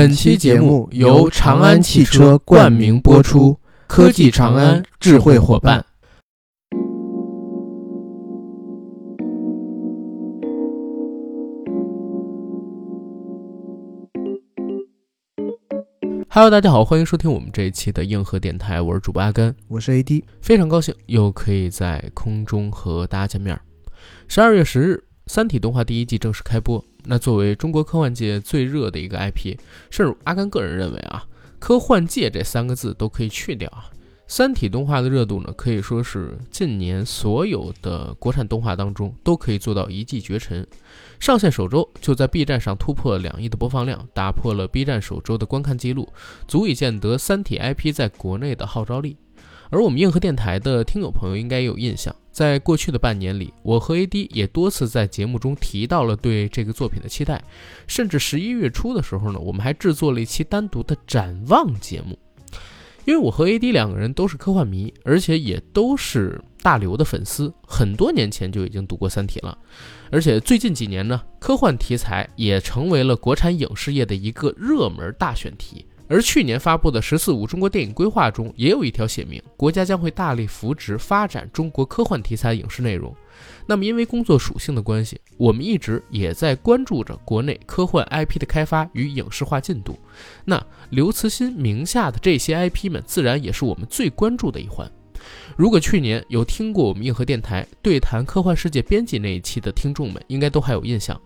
本期节目由长安汽车冠名播出，科技长安，智慧伙伴。Hello，大家好，欢迎收听我们这一期的硬核电台，我是主播阿甘，我是 AD，非常高兴又可以在空中和大家见面。十二月十日，《三体》动画第一季正式开播。那作为中国科幻界最热的一个 IP，甚至阿甘个人认为啊，科幻界这三个字都可以去掉啊。三体动画的热度呢，可以说是近年所有的国产动画当中都可以做到一骑绝尘。上线首周就在 B 站上突破两亿的播放量，打破了 B 站首周的观看记录，足以见得三体 IP 在国内的号召力。而我们硬核电台的听友朋友应该也有印象，在过去的半年里，我和 AD 也多次在节目中提到了对这个作品的期待，甚至十一月初的时候呢，我们还制作了一期单独的展望节目。因为我和 AD 两个人都是科幻迷，而且也都是大刘的粉丝，很多年前就已经读过《三体》了，而且最近几年呢，科幻题材也成为了国产影视业的一个热门大选题。而去年发布的“十四五”中国电影规划中，也有一条写明，国家将会大力扶植发展中国科幻题材影视内容。那么，因为工作属性的关系，我们一直也在关注着国内科幻 IP 的开发与影视化进度。那刘慈欣名下的这些 IP 们，自然也是我们最关注的一环。如果去年有听过我们硬核电台对谈科幻世界编辑那一期的听众们，应该都还有印象。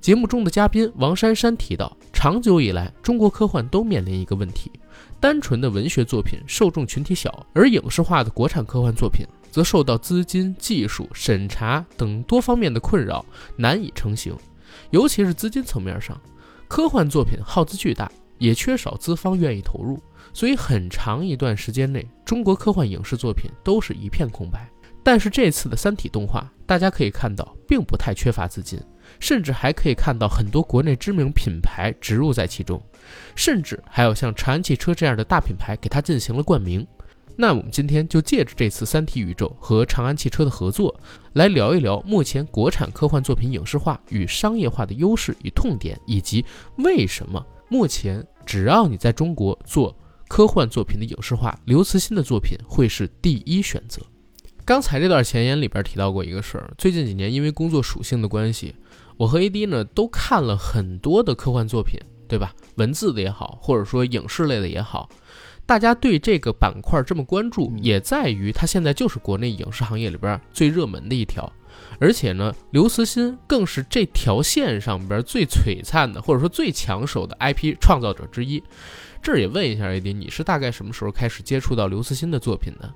节目中的嘉宾王珊珊提到，长久以来，中国科幻都面临一个问题：单纯的文学作品受众群体小，而影视化的国产科幻作品则受到资金、技术、审查等多方面的困扰，难以成型。尤其是资金层面上，科幻作品耗资巨大，也缺少资方愿意投入，所以很长一段时间内，中国科幻影视作品都是一片空白。但是这次的《三体》动画，大家可以看到，并不太缺乏资金。甚至还可以看到很多国内知名品牌植入在其中，甚至还有像长安汽车这样的大品牌给它进行了冠名。那我们今天就借着这次三体宇宙和长安汽车的合作，来聊一聊目前国产科幻作品影视化与商业化的优势与痛点，以及为什么目前只要你在中国做科幻作品的影视化，刘慈欣的作品会是第一选择。刚才这段前言里边提到过一个事儿，最近几年因为工作属性的关系。我和 AD 呢都看了很多的科幻作品，对吧？文字的也好，或者说影视类的也好，大家对这个板块这么关注，也在于它现在就是国内影视行业里边最热门的一条。而且呢，刘慈欣更是这条线上边最璀璨的，或者说最抢手的 IP 创造者之一。这儿也问一下 AD，你是大概什么时候开始接触到刘慈欣的作品的？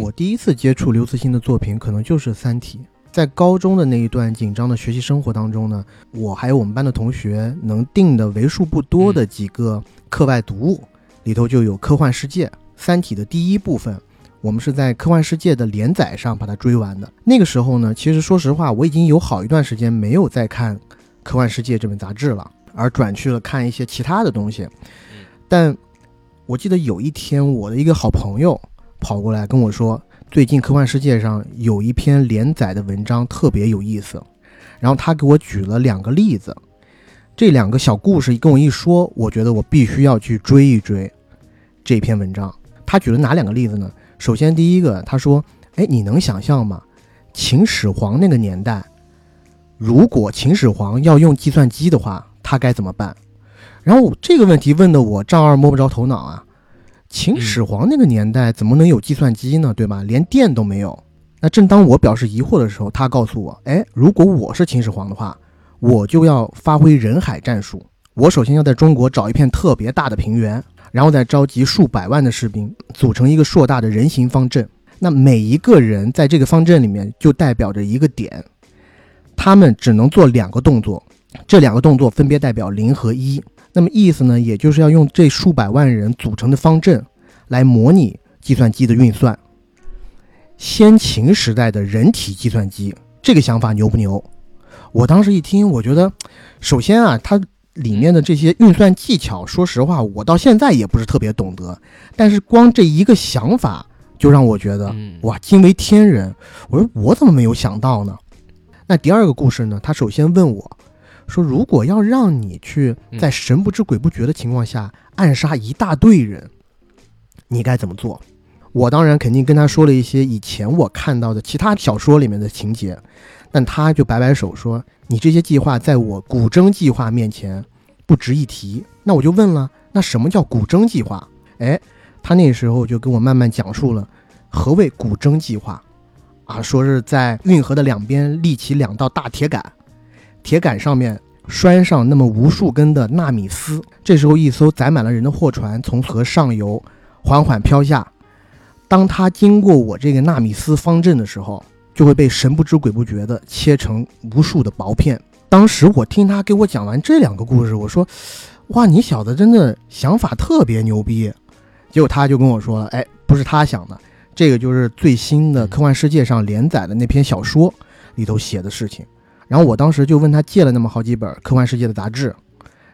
我第一次接触刘慈欣的作品，可能就是《三体》。在高中的那一段紧张的学习生活当中呢，我还有我们班的同学能定的为数不多的几个课外读物，里头就有《科幻世界》《三体》的第一部分，我们是在《科幻世界》的连载上把它追完的。那个时候呢，其实说实话，我已经有好一段时间没有再看《科幻世界》这本杂志了，而转去了看一些其他的东西。但我记得有一天，我的一个好朋友跑过来跟我说。最近科幻世界上有一篇连载的文章特别有意思，然后他给我举了两个例子，这两个小故事跟我一说，我觉得我必须要去追一追这篇文章。他举了哪两个例子呢？首先第一个，他说：“哎，你能想象吗？秦始皇那个年代，如果秦始皇要用计算机的话，他该怎么办？”然后这个问题问的我丈二摸不着头脑啊。秦始皇那个年代怎么能有计算机呢？对吧？连电都没有。那正当我表示疑惑的时候，他告诉我：“哎，如果我是秦始皇的话，我就要发挥人海战术。我首先要在中国找一片特别大的平原，然后再召集数百万的士兵，组成一个硕大的人形方阵。那每一个人在这个方阵里面就代表着一个点，他们只能做两个动作，这两个动作分别代表零和一。”那么意思呢，也就是要用这数百万人组成的方阵，来模拟计算机的运算。先秦时代的人体计算机，这个想法牛不牛？我当时一听，我觉得，首先啊，它里面的这些运算技巧，说实话，我到现在也不是特别懂得。但是光这一个想法，就让我觉得，哇，惊为天人。我说我怎么没有想到呢？那第二个故事呢？他首先问我。说如果要让你去在神不知鬼不觉的情况下暗杀一大堆人，你该怎么做？我当然肯定跟他说了一些以前我看到的其他小说里面的情节，但他就摆摆手说：“你这些计划在我古筝计划面前不值一提。”那我就问了：“那什么叫古筝计划？”哎，他那时候就跟我慢慢讲述了何谓古筝计划，啊，说是在运河的两边立起两道大铁杆，铁杆上面拴上那么无数根的纳米丝，这时候一艘载满了人的货船从河上游缓缓飘下。当它经过我这个纳米丝方阵的时候，就会被神不知鬼不觉地切成无数的薄片。当时我听他给我讲完这两个故事，我说：“哇，你小子真的想法特别牛逼。”结果他就跟我说了：“哎，不是他想的，这个就是最新的科幻世界上连载的那篇小说里头写的事情。”然后我当时就问他借了那么好几本科幻世界的杂志，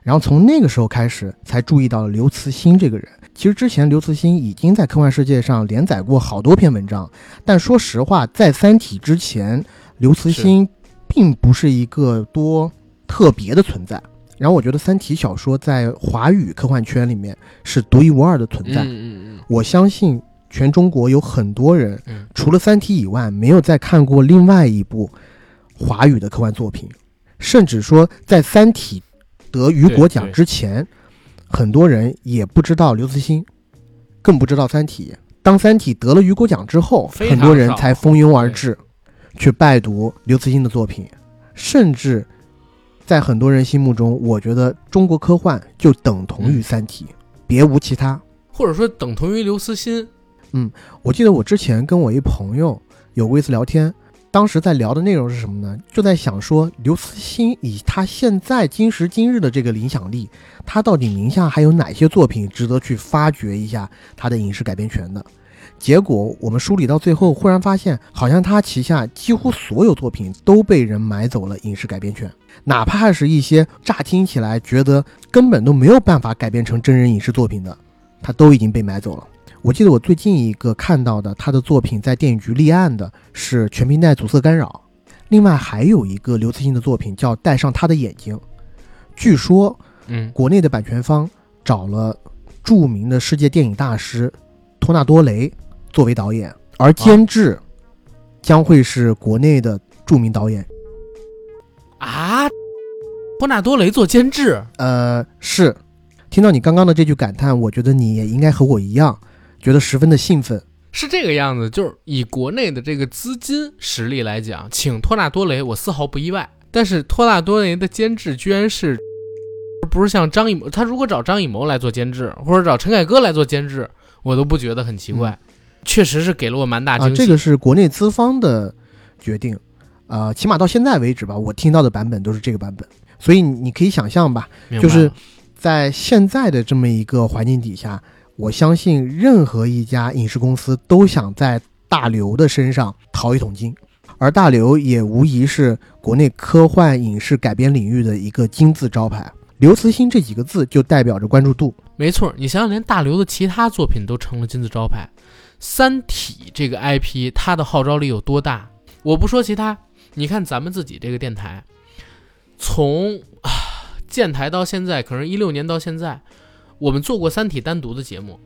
然后从那个时候开始才注意到了刘慈欣这个人。其实之前刘慈欣已经在科幻世界上连载过好多篇文章，但说实话，在《三体》之前，刘慈欣并不是一个多特别的存在。然后我觉得《三体》小说在华语科幻圈里面是独一无二的存在。嗯嗯嗯，我相信全中国有很多人，嗯除了《三体》以外，没有再看过另外一部华语的科幻作品，甚至说在《三体》得雨果奖之前，很多人也不知道刘慈欣，更不知道《三体》。当《三体》得了雨果奖之后，很多人才蜂拥而至，去拜读刘慈欣的作品，甚至在很多人心目中，我觉得中国科幻就等同于《三体》，别无其他。或者说等同于刘慈欣。嗯我记得我之前跟我一朋友有过一次聊天，当时在聊的内容是什么呢？就在想说，刘慈欣以他现在今时今日的这个影响力，他到底名下还有哪些作品值得去发掘一下他的影视改编权的？结果我们梳理到最后，忽然发现，好像他旗下几乎所有作品都被人买走了影视改编权，哪怕是一些乍听起来觉得根本都没有办法改编成真人影视作品的，他都已经被买走了。我记得我最近一个看到的他的作品在电影局立案的是《全平台阻塞干扰》，另外还有一个刘慈欣的作品叫《戴上他的眼睛》，据说嗯，国内的版权方找了著名的世界电影大师托纳多雷作为导演，而监制将会是国内的著名导演。啊，托纳多雷做监制，呃，是。听到你刚刚的这句感叹，我觉得你也应该和我一样，觉得十分的兴奋。是这个样子，就是以国内的这个资金实力来讲，请托纳多雷我丝毫不意外。但是托纳多雷的监制居然是，不是像张艺谋，他如果找张艺谋来做监制，或者找陈凯歌来做监制，我都不觉得很奇怪。确实是给了我蛮大啊，惊喜。这个是国内资方的决定，呃，起码到现在为止吧，我听到的版本都是这个版本，所以你你可以想象吧，就是在现在的这么一个环境底下，我相信任何一家影视公司都想在大刘的身上淘一桶金，而大刘也无疑是国内科幻影视改编领域的一个金字招牌。刘慈欣这几个字就代表着关注度，没错，你想想，连大刘的其他作品都成了金字招牌，《三体》这个 IP 它的号召力有多大？我不说其他，你看咱们自己这个电台，从啊建台到现在，可能一六年到现在，我们做过《三体》单独的节目，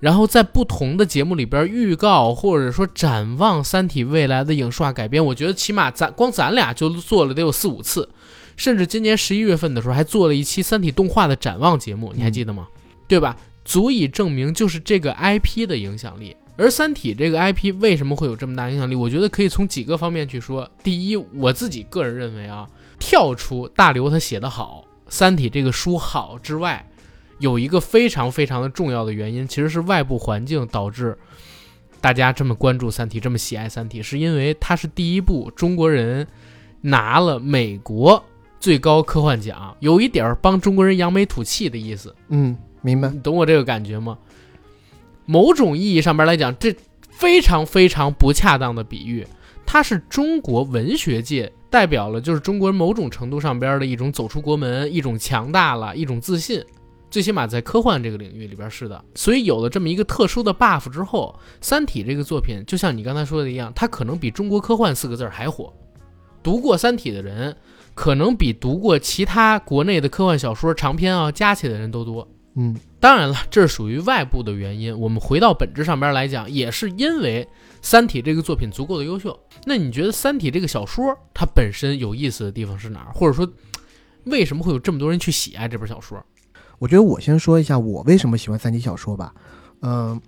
然后在不同的节目里边预告或者说展望《三体》未来的影视化改编，我觉得起码咱光咱俩就做了得有四五次，甚至今年十一月份的时候还做了一期《三体》动画的展望节目，你还记得吗？对吧？足以证明就是这个 IP 的影响力。而《三体》这个 IP 为什么会有这么大影响力？我觉得可以从几个方面去说。第一，我自己个人认为啊，跳出大刘他写的好，《三体》这个书好之外，有一个非常非常的重要的原因，其实是外部环境导致大家这么关注《三体》，这么喜爱《三体》，是因为它是第一部中国人拿了美国最高科幻奖，有一点儿帮中国人扬眉吐气的意思。嗯，明白。你懂我这个感觉吗？某种意义上边来讲，这非常非常不恰当的比喻，它是中国文学界代表了，就是中国人某种程度上边的一种走出国门，一种强大了，一种自信。最起码在科幻这个领域里边是的，所以有了这么一个特殊的 buff 之后，《三体》这个作品就像你刚才说的一样，它可能比中国科幻四个字儿还火。读过《三体》的人，可能比读过其他国内的科幻小说长篇啊加起来的人都多。嗯，当然了，这是属于外部的原因。我们回到本质上边来讲，也是因为《三体》这个作品足够的优秀。那你觉得《三体》这个小说它本身有意思的地方是哪儿？或者说，为什么会有这么多人去喜爱这本小说？我觉得我先说一下我为什么喜欢三体小说吧。嗯、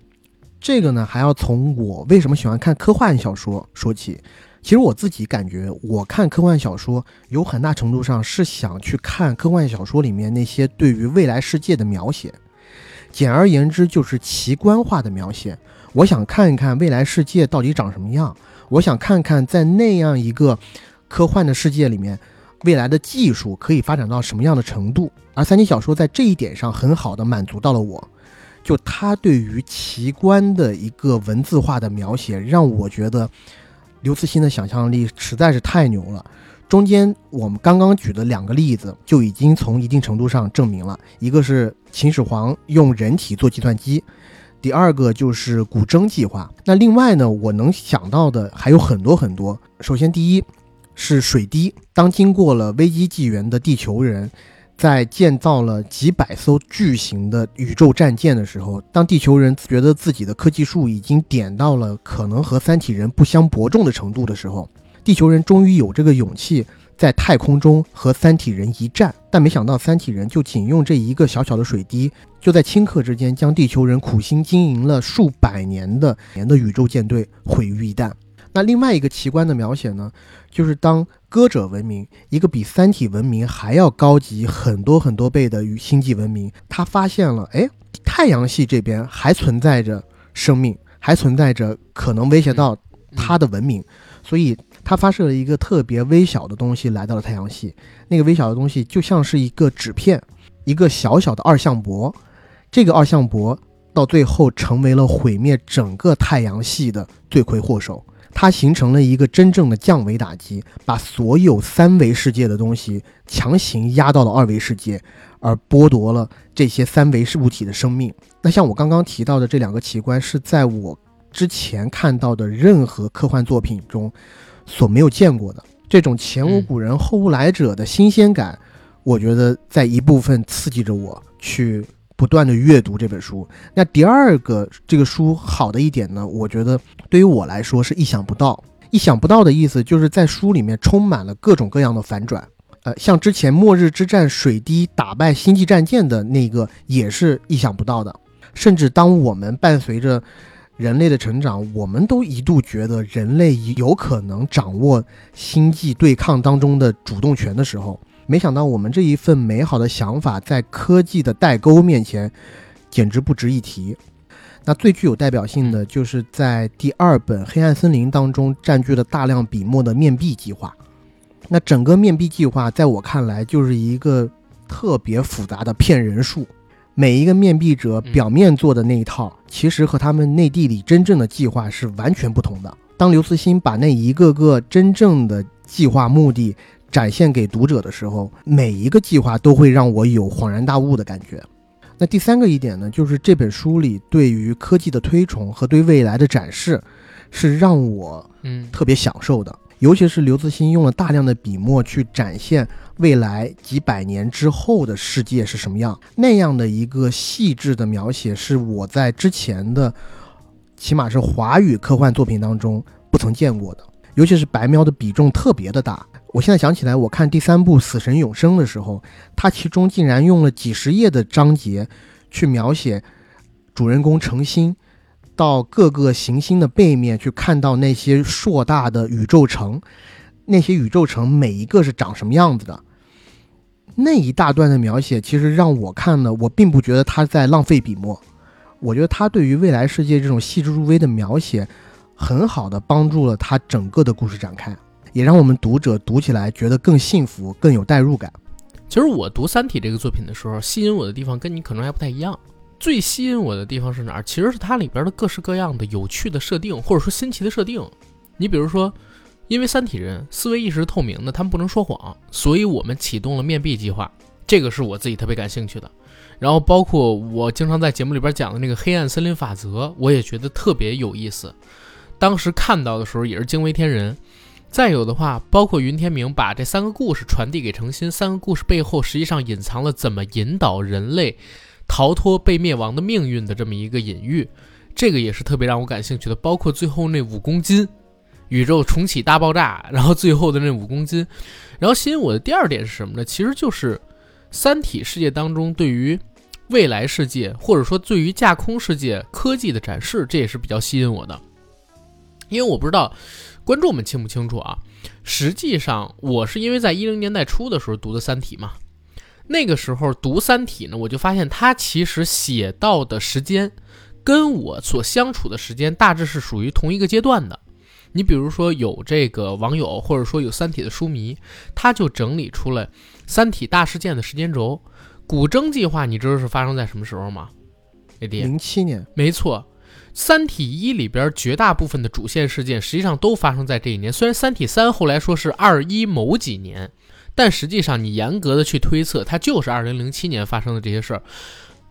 这个呢还要从我为什么喜欢看科幻小说说起。其实我自己感觉，我看科幻小说有很大程度上是想去看科幻小说里面那些对于未来世界的描写。简而言之，就是奇观化的描写。我想看一看未来世界到底长什么样，我想看看在那样一个科幻的世界里面，未来的技术可以发展到什么样的程度。而三体小说在这一点上很好的满足到了我，就它对于奇观的一个文字化的描写，让我觉得刘慈欣的想象力实在是太牛了。中间我们刚刚举的两个例子，就已经从一定程度上证明了，一个是秦始皇用人体做计算机，第二个就是古筝计划。那另外呢，我能想到的还有很多很多。首先，第一是水滴，当经过了危机纪元的地球人。在建造了几百艘巨型的宇宙战舰的时候，当地球人觉得自己的科技树已经点到了可能和三体人不相伯仲的程度的时候，地球人终于有这个勇气在太空中和三体人一战。但没想到，三体人就仅用这一个小小的水滴，就在顷刻之间将地球人苦心经营了数百年的年的宇宙舰队毁于一旦。那另外一个奇观的描写呢，就是当歌者文明，一个比三体文明还要高级很多很多倍的与星际文明，他发现了，哎，太阳系这边还存在着生命，还存在着可能威胁到他的文明，所以他发射了一个特别微小的东西来到了太阳系。那个微小的东西就像是一个纸片，一个小小的二向箔。这个二向箔到最后成为了毁灭整个太阳系的罪魁祸首。它形成了一个真正的降维打击，把所有三维世界的东西强行压到了二维世界，而剥夺了这些三维物体的生命。那像我刚刚提到的这两个奇观，是在我之前看到的任何科幻作品中所没有见过的。这种前无古人后无来者的新鲜感，我觉得在一部分刺激着我去。不断的阅读这本书，那第二个这个书好的一点呢，我觉得对于我来说是意想不到。意想不到的意思就是在书里面充满了各种各样的反转，呃，像之前末日之战水滴打败星际战舰的那个也是意想不到的。甚至当我们伴随着人类的成长，我们都一度觉得人类有可能掌握星际对抗当中的主动权的时候。没想到我们这一份美好的想法，在科技的代沟面前，简直不值一提。那最具有代表性的，就是在第二本《黑暗森林》当中占据了大量笔墨的面壁计划。那整个面壁计划，在我看来，就是一个特别复杂的骗人术。每一个面壁者表面做的那一套，其实和他们内地里真正的计划是完全不同的。当刘慈欣把那一个个真正的计划目的，展现给读者的时候，每一个计划都会让我有恍然大悟的感觉。那第三个一点呢，就是这本书里对于科技的推崇和对未来的展示，是让我嗯特别享受的。尤其是刘慈欣用了大量的笔墨去展现未来几百年之后的世界是什么样，那样的一个细致的描写，是我在之前的，起码是华语科幻作品当中不曾见过的。尤其是白描的比重特别的大。我现在想起来，我看第三部《死神永生》的时候，它其中竟然用了几十页的章节去描写主人公程心到各个行星的背面去看到那些硕大的宇宙城，那些宇宙城每一个是长什么样子的。那一大段的描写，其实让我看了，我并不觉得他在浪费笔墨。我觉得他对于未来世界这种细致入微的描写，很好的帮助了他整个的故事展开。也让我们读者读起来觉得更幸福、更有代入感。其实我读《三体》这个作品的时候，吸引我的地方跟你可能还不太一样。最吸引我的地方是哪儿？其实是它里边的各式各样的有趣的设定，或者说新奇的设定。你比如说，因为三体人思维意识是透明的，他们不能说谎，所以我们启动了面壁计划，这个是我自己特别感兴趣的。然后包括我经常在节目里边讲的那个黑暗森林法则，我也觉得特别有意思。当时看到的时候也是惊为天人。再有的话，包括云天明把这三个故事传递给程心，三个故事背后实际上隐藏了怎么引导人类逃脱被灭亡的命运的这么一个隐喻，这个也是特别让我感兴趣的。包括最后那五公斤，宇宙重启大爆炸，然后最后的那五公斤，然后吸引我的第二点是什么呢？其实就是《三体》世界当中对于未来世界，或者说对于架空世界科技的展示，这也是比较吸引我的。因为我不知道观众们清不清楚啊。实际上，我是因为在一零年代初的时候读的《三体》嘛，那个时候读《三体》呢，我就发现它其实写到的时间，跟我所相处的时间大致是属于同一个阶段的。你比如说，有这个网友，或者说有《三体》的书迷，他就整理出了《三体》大事件的时间轴。古筝计划，你知道是发生在什么时候吗？A D，零七年，没错。《三体一》里边绝大部分的主线事件实际上都发生在这一年。虽然《三体三》后来说是二一某几年，但实际上你严格的去推测，它就是二零零七年发生的这些事儿。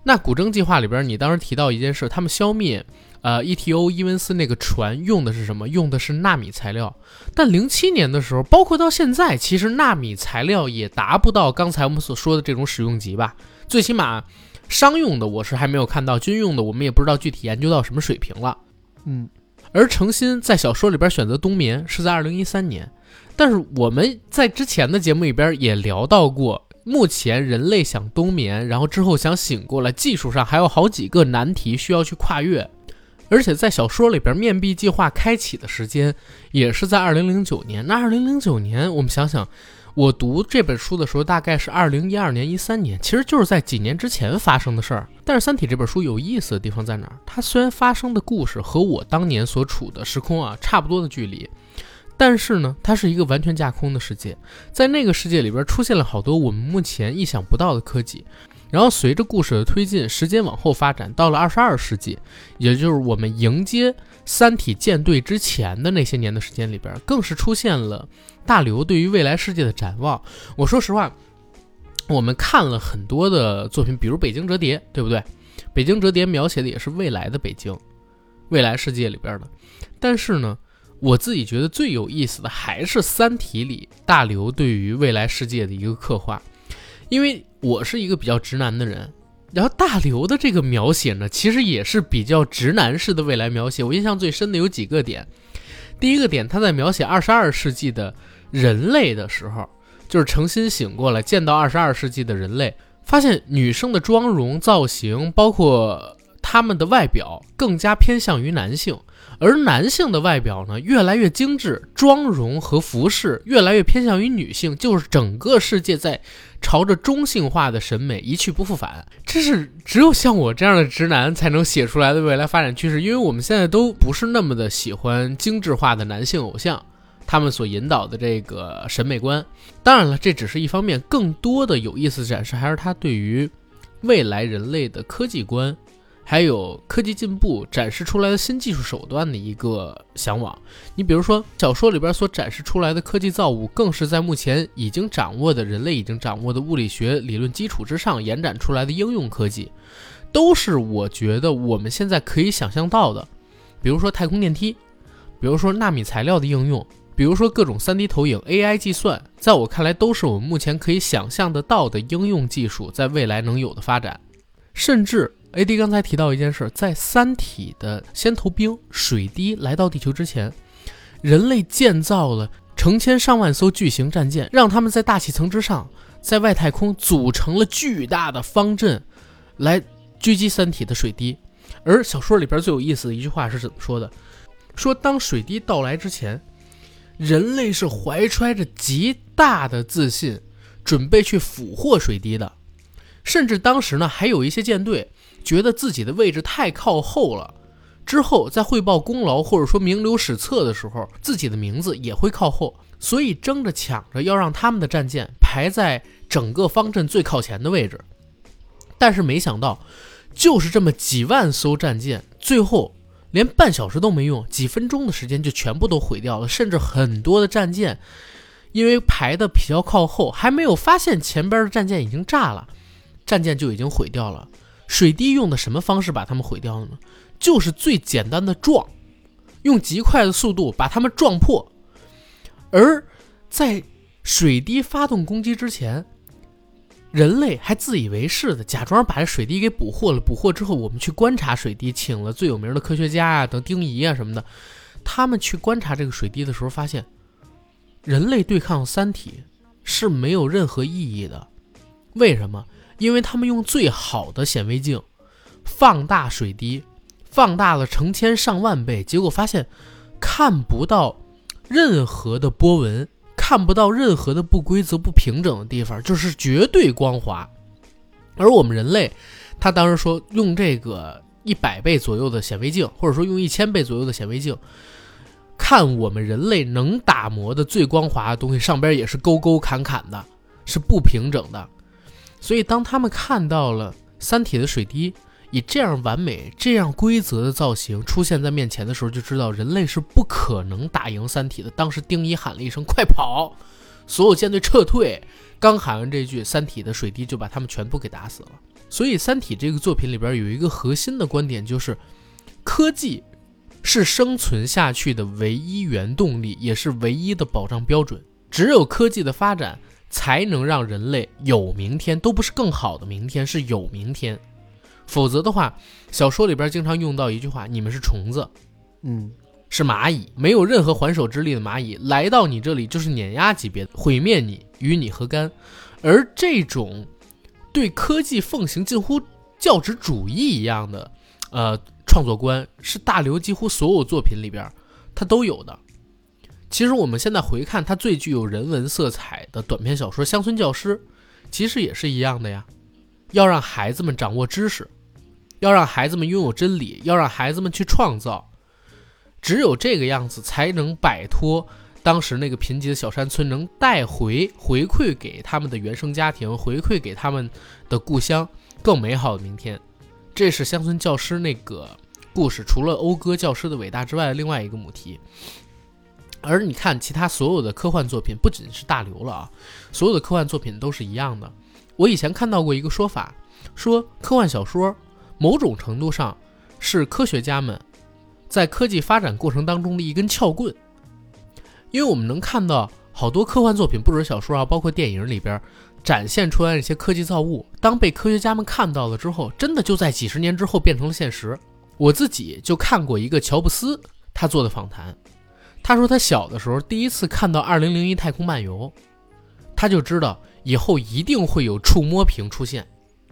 那古筝计划里边，你当时提到一件事，他们消灭呃 ETO 伊文斯那个船用的是什么？用的是纳米材料。但零七年的时候，包括到现在，其实纳米材料也达不到刚才我们所说的这种使用级吧？最起码。商用的我是还没有看到，军用的我们也不知道具体研究到什么水平了。嗯，而程心在小说里边选择冬眠是在二零一三年，但是我们在之前的节目里边也聊到过，目前人类想冬眠，然后之后想醒过来，技术上还有好几个难题需要去跨越，而且在小说里边面壁计划开启的时间也是在二零零九年。那二零零九年，我们想想。我读这本书的时候，大概是二零一二年、一三年，其实就是在几年之前发生的事儿。但是《三体》这本书有意思的地方在哪儿？它虽然发生的故事和我当年所处的时空啊差不多的距离，但是呢，它是一个完全架空的世界，在那个世界里边出现了好多我们目前意想不到的科技。然后随着故事的推进，时间往后发展，到了二十二世纪，也就是我们迎接三体舰队之前的那些年的时间里边，更是出现了大刘对于未来世界的展望。我说实话，我们看了很多的作品，比如《北京折叠》，对不对？《北京折叠》描写的也是未来的北京，未来世界里边的。但是呢，我自己觉得最有意思的还是《三体》里大刘对于未来世界的一个刻画，因为。我是一个比较直男的人，然后大刘的这个描写呢，其实也是比较直男式的未来描写。我印象最深的有几个点，第一个点，他在描写二十二世纪的人类的时候，就是诚心醒过来，见到二十二世纪的人类，发现女生的妆容造型，包括他们的外表，更加偏向于男性。而男性的外表呢，越来越精致，妆容和服饰越来越偏向于女性，就是整个世界在朝着中性化的审美一去不复返。这是只有像我这样的直男才能写出来的未来发展趋势，因为我们现在都不是那么的喜欢精致化的男性偶像，他们所引导的这个审美观。当然了，这只是一方面，更多的有意思展示还是他对于未来人类的科技观。还有科技进步展示出来的新技术手段的一个向往。你比如说小说里边所展示出来的科技造物，更是在目前已经掌握的人类已经掌握的物理学理论基础之上延展出来的应用科技，都是我觉得我们现在可以想象到的。比如说太空电梯，比如说纳米材料的应用，比如说各种 3D 投影、AI 计算，在我看来都是我们目前可以想象得到的应用技术，在未来能有的发展，甚至。A.D. 刚才提到一件事，在《三体》的先头兵水滴来到地球之前，人类建造了成千上万艘巨型战舰，让他们在大气层之上，在外太空组成了巨大的方阵，来狙击三体的水滴。而小说里边最有意思的一句话是怎么说的？说当水滴到来之前，人类是怀揣着极大的自信，准备去俘获水滴的，甚至当时呢，还有一些舰队。觉得自己的位置太靠后了，之后在汇报功劳或者说名留史册的时候，自己的名字也会靠后，所以争着抢着要让他们的战舰排在整个方阵最靠前的位置。但是没想到，就是这么几万艘战舰，最后连半小时都没用，几分钟的时间就全部都毁掉了，甚至很多的战舰因为排的比较靠后，还没有发现前边的战舰已经炸了，战舰就已经毁掉了。水滴用的什么方式把它们毁掉了呢？就是最简单的撞，用极快的速度把它们撞破。而在水滴发动攻击之前，人类还自以为是的假装把这水滴给捕获了。捕获之后，我们去观察水滴，请了最有名的科学家啊，等丁仪啊什么的，他们去观察这个水滴的时候，发现人类对抗三体是没有任何意义的。为什么？因为他们用最好的显微镜放大水滴，放大了成千上万倍，结果发现看不到任何的波纹。看不到任何的不规则、不平整的地方，就是绝对光滑。而我们人类，他当时说用这个一百倍左右的显微镜，或者说用一千倍左右的显微镜，看我们人类能打磨的最光滑的东西，上边也是沟沟坎坎的，是不平整的。所以当他们看到了三体的水滴。以这样完美、这样规则的造型出现在面前的时候，就知道人类是不可能打赢三体的。当时丁一喊了一声“快跑”，所有舰队撤退。刚喊完这句，三体的水滴就把他们全部给打死了。所以，《三体》这个作品里边有一个核心的观点，就是科技是生存下去的唯一原动力，也是唯一的保障标准。只有科技的发展，才能让人类有明天，都不是更好的明天，是有明天。否则的话，小说里边经常用到一句话：“你们是虫子，嗯，是蚂蚁，没有任何还手之力的蚂蚁，来到你这里就是碾压级别，毁灭你，与你何干？”而这种对科技奉行近乎教旨主义一样的呃创作观，是大刘几乎所有作品里边他都有的。其实我们现在回看他最具有人文色彩的短篇小说《乡村教师》，其实也是一样的呀，要让孩子们掌握知识。要让孩子们拥有真理，要让孩子们去创造，只有这个样子，才能摆脱当时那个贫瘠的小山村，能带回回馈给他们的原生家庭，回馈给他们的故乡更美好的明天。这是乡村教师那个故事，除了讴歌教师的伟大之外，另外一个母题。而你看，其他所有的科幻作品，不仅是大刘了啊，所有的科幻作品都是一样的。我以前看到过一个说法，说科幻小说。某种程度上，是科学家们在科技发展过程当中的一根撬棍，因为我们能看到好多科幻作品，不止小说啊，包括电影里边展现出来那些科技造物，当被科学家们看到了之后，真的就在几十年之后变成了现实。我自己就看过一个乔布斯他做的访谈，他说他小的时候第一次看到《二零零一太空漫游》，他就知道以后一定会有触摸屏出现，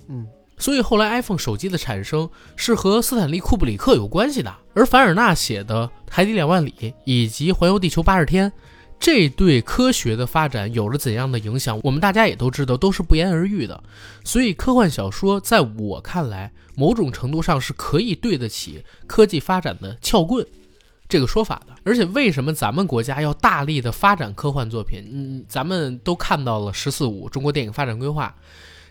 嗯。所以后来 iPhone 手机的产生是和斯坦利·库布里克有关系的，而凡尔纳写的《海底两万里》以及《环游地球八十天》，这对科学的发展有了怎样的影响，我们大家也都知道，都是不言而喻的。所以科幻小说在我看来，某种程度上是可以对得起科技发展的撬棍这个说法的。而且为什么咱们国家要大力的发展科幻作品？嗯，咱们都看到了《十四五》中国电影发展规划。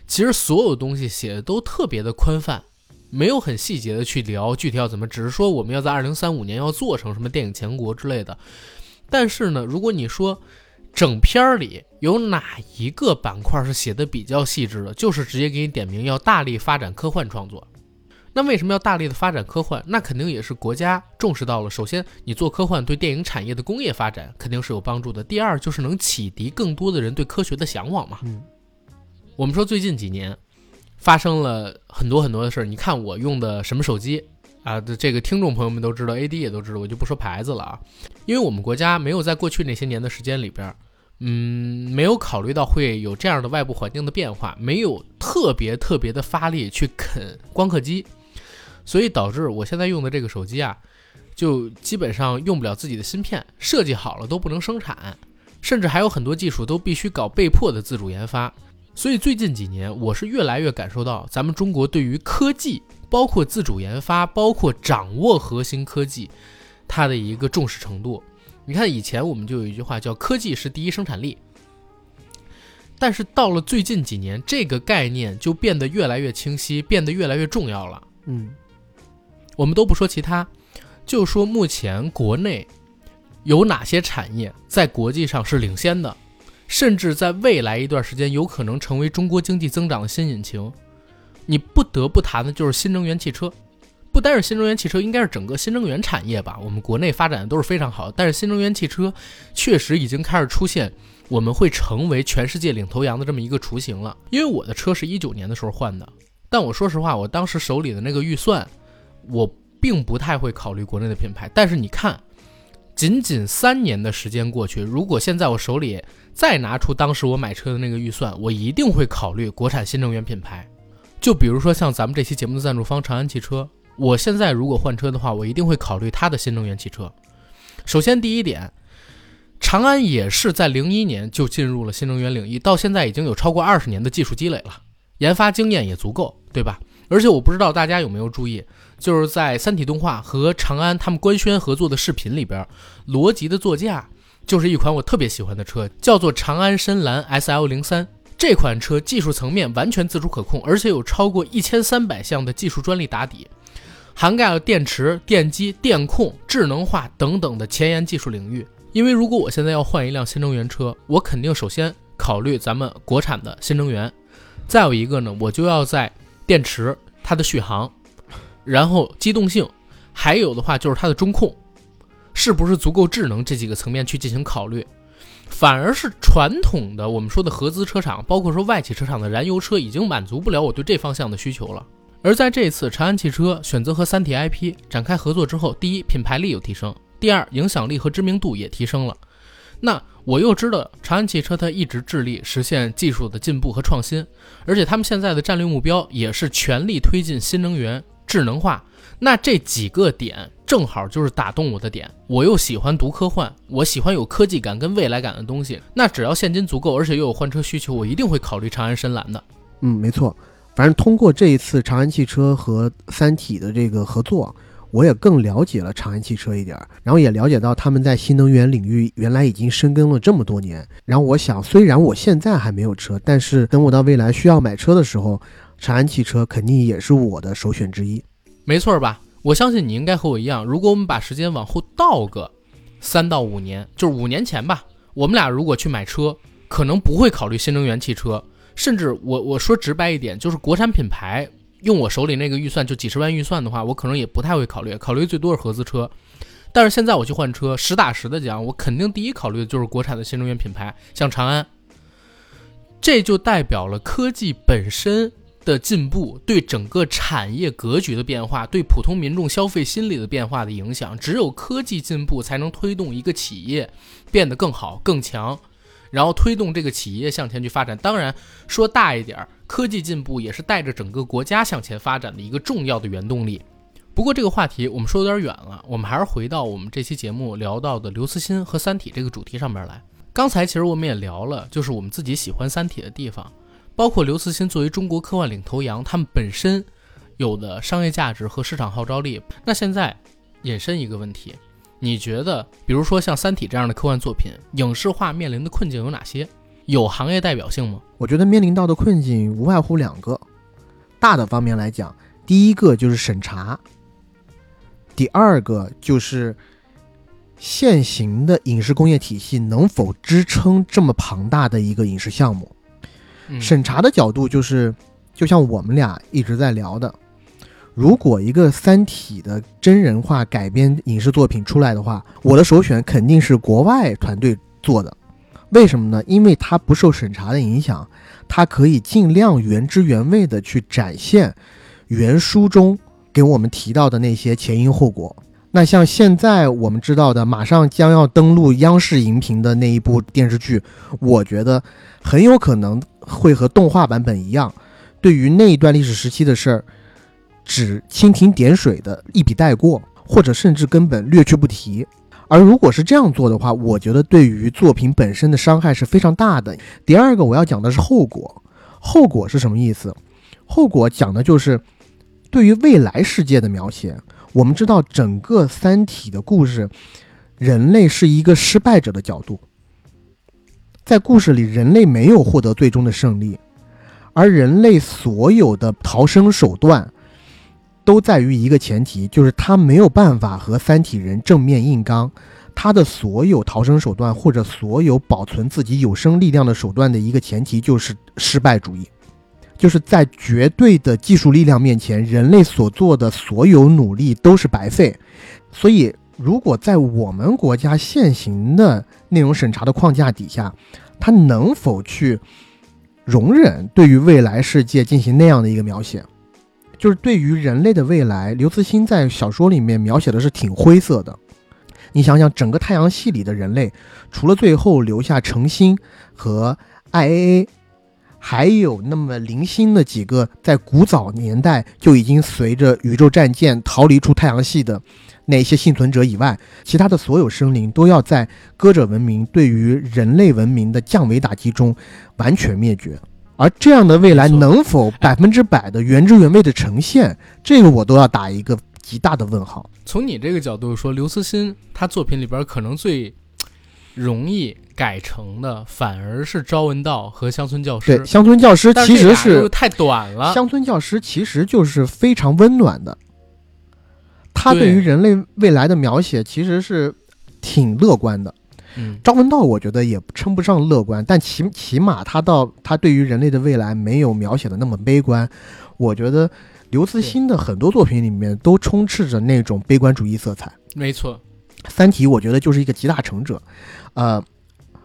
其实所有东西写的都特别的宽泛，没有很细节的去聊具体要怎么，只是说我们要在二零三五年要做成什么电影强国之类的。但是呢，如果你说整篇里有哪一个板块是写的比较细致的，就是直接给你点名要大力发展科幻创作。那为什么要大力的发展科幻？那肯定也是国家重视到了。首先，你做科幻对电影产业的工业发展肯定是有帮助的。第二，就是能启迪更多的人对科学的向往嘛。嗯。我们说最近几年发生了很多很多的事儿。你看我用的什么手机啊？这个听众朋友们都知道，AD 也都知道，我就不说牌子了啊。因为我们国家没有在过去那些年的时间里边，嗯，没有考虑到会有这样的外部环境的变化，没有特别特别的发力去啃光刻机，所以导致我现在用的这个手机啊，就基本上用不了自己的芯片，设计好了都不能生产，甚至还有很多技术都必须搞被迫的自主研发。所以最近几年，我是越来越感受到咱们中国对于科技，包括自主研发，包括掌握核心科技，它的一个重视程度。你看，以前我们就有一句话叫“科技是第一生产力”，但是到了最近几年，这个概念就变得越来越清晰，变得越来越重要了。嗯，我们都不说其他，就说目前国内有哪些产业在国际上是领先的。甚至在未来一段时间，有可能成为中国经济增长的新引擎。你不得不谈的就是新能源汽车，不单是新能源汽车，应该是整个新能源产业吧。我们国内发展的都是非常好，但是新能源汽车确实已经开始出现，我们会成为全世界领头羊的这么一个雏形了。因为我的车是一九年的时候换的，但我说实话，我当时手里的那个预算，我并不太会考虑国内的品牌。但是你看，仅仅三年的时间过去，如果现在我手里再拿出当时我买车的那个预算，我一定会考虑国产新能源品牌。就比如说像咱们这期节目的赞助方长安汽车。我现在如果换车的话，我一定会考虑它的新能源汽车。首先，第一点，长安也是在零一年就进入了新能源领域，到现在已经有超过二十年的技术积累了，研发经验也足够，对吧？而且我不知道大家有没有注意，就是在三体动画和长安他们官宣合作的视频里边，罗辑的座驾就是一款我特别喜欢的车，叫做长安深蓝 SL 零三。这款车技术层面完全自主可控，而且有超过一千三百项的技术专利打底。涵盖了电池、电机、电控、智能化等等的前沿技术领域。因为如果我现在要换一辆新能源车，我肯定首先考虑咱们国产的新能源。再有一个呢，我就要在电池、它的续航，然后机动性，还有的话就是它的中控，是不是足够智能这几个层面去进行考虑。反而是传统的我们说的合资车厂，包括说外企车厂的燃油车，已经满足不了我对这方向的需求了。而在这次长安汽车选择和三体 IP 展开合作之后，第一，品牌力有提升；第二，影响力和知名度也提升了。那我又知道长安汽车它一直致力实现技术的进步和创新，而且他们现在的战略目标也是全力推进新能源、智能化。那这几个点正好就是打动我的点。我又喜欢读科幻，我喜欢有科技感跟未来感的东西。那只要现金足够，而且又有换车需求，我一定会考虑长安深蓝的。嗯，没错。反正通过这一次长安汽车和三体的这个合作，我也更了解了长安汽车一点，然后也了解到他们在新能源领域原来已经深耕了这么多年。然后我想，虽然我现在还没有车，但是等我到未来需要买车的时候，长安汽车肯定也是我的首选之一。没错吧？我相信你应该和我一样，如果我们把时间往后倒个三到五年，就是五年前吧，我们俩如果去买车，可能不会考虑新能源汽车。甚至我我说直白一点，就是国产品牌用我手里那个预算就几十万预算的话，我可能也不太会考虑，考虑最多是合资车。但是现在我去换车，实打实的讲，我肯定第一考虑的就是国产的新能源品牌，像长安。这就代表了科技本身的进步对整个产业格局的变化，对普通民众消费心理的变化的影响。只有科技进步，才能推动一个企业变得更好更强。然后推动这个企业向前去发展。当然，说大一点，科技进步也是带着整个国家向前发展的一个重要的原动力。不过这个话题我们说有点远了，我们还是回到我们这期节目聊到的刘慈欣和《三体》这个主题上面来。刚才其实我们也聊了，就是我们自己喜欢《三体》的地方，包括刘慈欣作为中国科幻领头羊，他们本身有的商业价值和市场号召力。那现在引申一个问题。你觉得，比如说像《三体》这样的科幻作品，影视化面临的困境有哪些？有行业代表性吗？我觉得面临到的困境无外乎两个，大的方面来讲，第一个就是审查，第二个就是现行的影视工业体系能否支撑这么庞大的一个影视项目。审查的角度就是，就像我们俩一直在聊的。如果一个《三体》的真人化改编影视作品出来的话，我的首选肯定是国外团队做的。为什么呢？因为它不受审查的影响，它可以尽量原汁原味的去展现原书中给我们提到的那些前因后果。那像现在我们知道的，马上将要登陆央视荧屏的那一部电视剧，我觉得很有可能会和动画版本一样，对于那一段历史时期的事儿。只蜻蜓点水的一笔带过，或者甚至根本略去不提。而如果是这样做的话，我觉得对于作品本身的伤害是非常大的。第二个我要讲的是后果，后果是什么意思？后果讲的就是对于未来世界的描写。我们知道整个《三体》的故事，人类是一个失败者的角度，在故事里人类没有获得最终的胜利，而人类所有的逃生手段。都在于一个前提，就是他没有办法和三体人正面硬刚，他的所有逃生手段或者所有保存自己有生力量的手段的一个前提就是失败主义。就是在绝对的技术力量面前，人类所做的所有努力都是白费。所以，如果在我们国家现行的内容审查的框架底下，它能否去容忍对于未来世界进行那样的一个描写？就是对于人类的未来，刘慈欣在小说里面描写的是挺灰色的。你想想，整个太阳系里的人类，除了最后留下程心和 I A A，还有那么零星的几个在古早年代就已经随着宇宙战舰逃离出太阳系的那些幸存者以外，其他的所有生灵都要在歌者文明对于人类文明的降维打击中完全灭绝。而这样的未来能否百分之百的原汁原味的呈现，这个我都要打一个。极大的问号。从你这个角度说，刘慈欣他作品里边可能最容易改成的，反而是《朝闻道》和《乡村教师》。对，《乡村教师》其实是太短了。《乡村教师》其实就是非常温暖的，他对于人类未来的描写其实是挺乐观的。嗯，《张文道》我觉得也称不上乐观，但起起码他到他对于人类的未来没有描写的那么悲观。我觉得。刘慈欣的很多作品里面都充斥着那种悲观主义色彩。没错，《三体》我觉得就是一个集大成者。呃，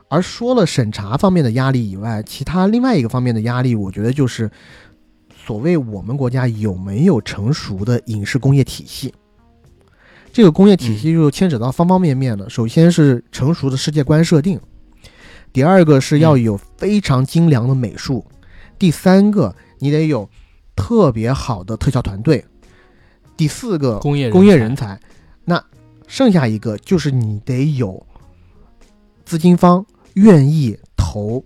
而说了审查方面的压力以外，其他另外一个方面的压力，我觉得就是所谓我们国家有没有成熟的影视工业体系。这个工业体系就牵扯到方方面面了。首先是成熟的世界观设定，第二个是要有非常精良的美术，第三个你得有。特别好的特效团队，第四个工业工业人才，那剩下一个就是你得有资金方愿意投，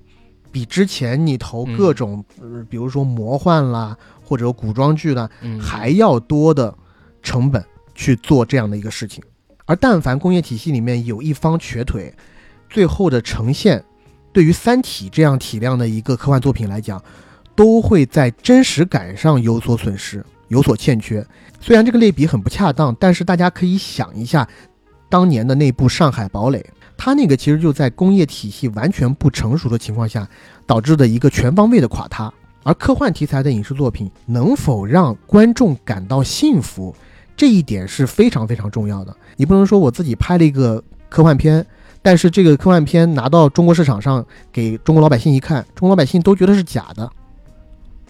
比之前你投各种，比如说魔幻啦或者古装剧啦还要多的成本去做这样的一个事情。而但凡工业体系里面有一方瘸腿，最后的呈现，对于《三体》这样体量的一个科幻作品来讲。都会在真实感上有所损失，有所欠缺。虽然这个类比很不恰当，但是大家可以想一下，当年的那部《上海堡垒》，它那个其实就在工业体系完全不成熟的情况下导致的一个全方位的垮塌。而科幻题材的影视作品能否让观众感到幸福，这一点是非常非常重要的。你不能说我自己拍了一个科幻片，但是这个科幻片拿到中国市场上给中国老百姓一看，中国老百姓都觉得是假的。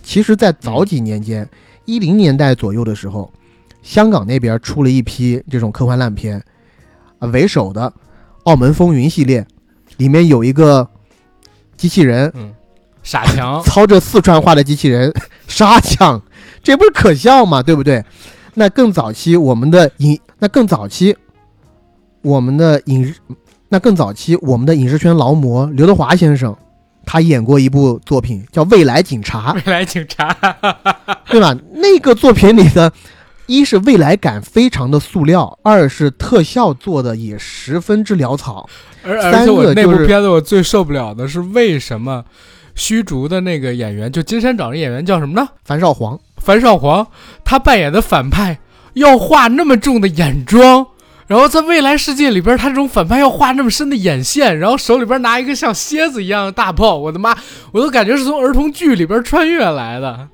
其实，在早几年间，一零年代左右的时候，香港那边出了一批这种科幻烂片，啊，为首的《澳门风云》系列，里面有一个机器人，嗯，傻强 操着四川话的机器人 沙强，这不是可笑吗？对不对？那更早期我们的影，那更早期我们的影，那更早期我们的影视圈劳模刘德华先生。他演过一部作品叫《未来警察》，未来警察，对吧？那个作品里的，一是未来感非常的塑料，二是特效做的也十分之潦草。而而且我那部片子我最受不了的是为什么虚竹的那个演员，就金山找的演员叫什么呢？樊少皇。樊少皇他扮演的反派要画那么重的眼妆。然后在未来世界里边，他这种反派要画那么深的眼线，然后手里边拿一个像蝎子一样的大炮，我的妈，我都感觉是从儿童剧里边穿越来的。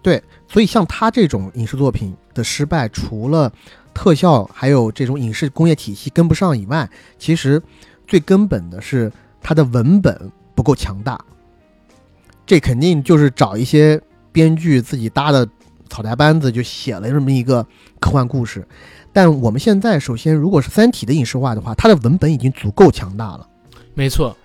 对，所以像他这种影视作品的失败，除了特效还有这种影视工业体系跟不上以外，其实最根本的是他的文本不够强大。这肯定就是找一些编剧自己搭的草台班子，就写了这么一个科幻故事。但我们现在首先，如果是《三体》的影视化的话，它的文本已经足够强大了。没错，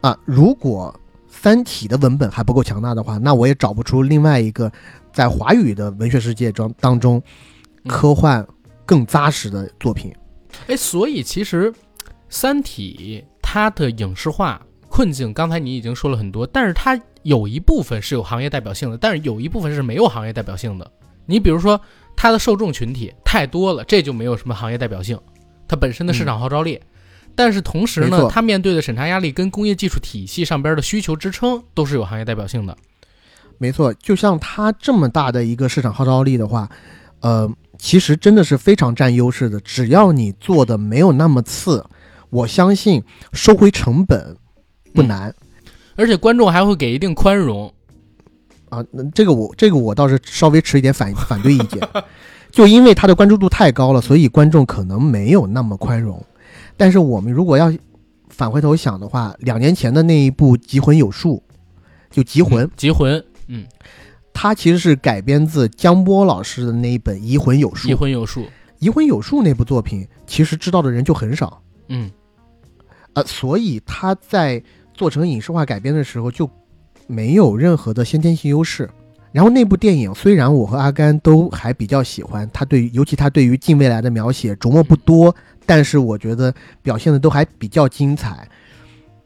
啊，如果《三体》的文本还不够强大的话，那我也找不出另外一个在华语的文学世界中当中科幻更扎实的作品。哎，所以其实《三体》它的影视化困境，刚才你已经说了很多，但是它有一部分是有行业代表性的，但是有一部分是没有行业代表性的。你比如说。它的受众群体太多了，这就没有什么行业代表性。它本身的市场号召力，但是同时呢，它面对的审查压力跟工业技术体系上边的需求支撑都是有行业代表性的。没错，就像它这么大的一个市场号召力的话，呃，其实真的是非常占优势的。只要你做的没有那么次，我相信收回成本不难，而且观众还会给一定宽容。啊，那这个我这个我倒是稍微持一点反反对意见，就因为他的关注度太高了，所以观众可能没有那么宽容。但是我们如果要返回头想的话，两年前的那一部《集魂有术》，就《集魂》，集魂，嗯，它其实是改编自江波老师的那一本《移魂有术》。移魂有术，《移魂有术》那部作品，其实知道的人就很少，嗯，呃，所以他在做成影视化改编的时候就没有任何的先天性优势。然后那部电影虽然我和阿甘都还比较喜欢，他对尤其他对于近未来的描写琢磨不多。但是我觉得表现的都还比较精彩，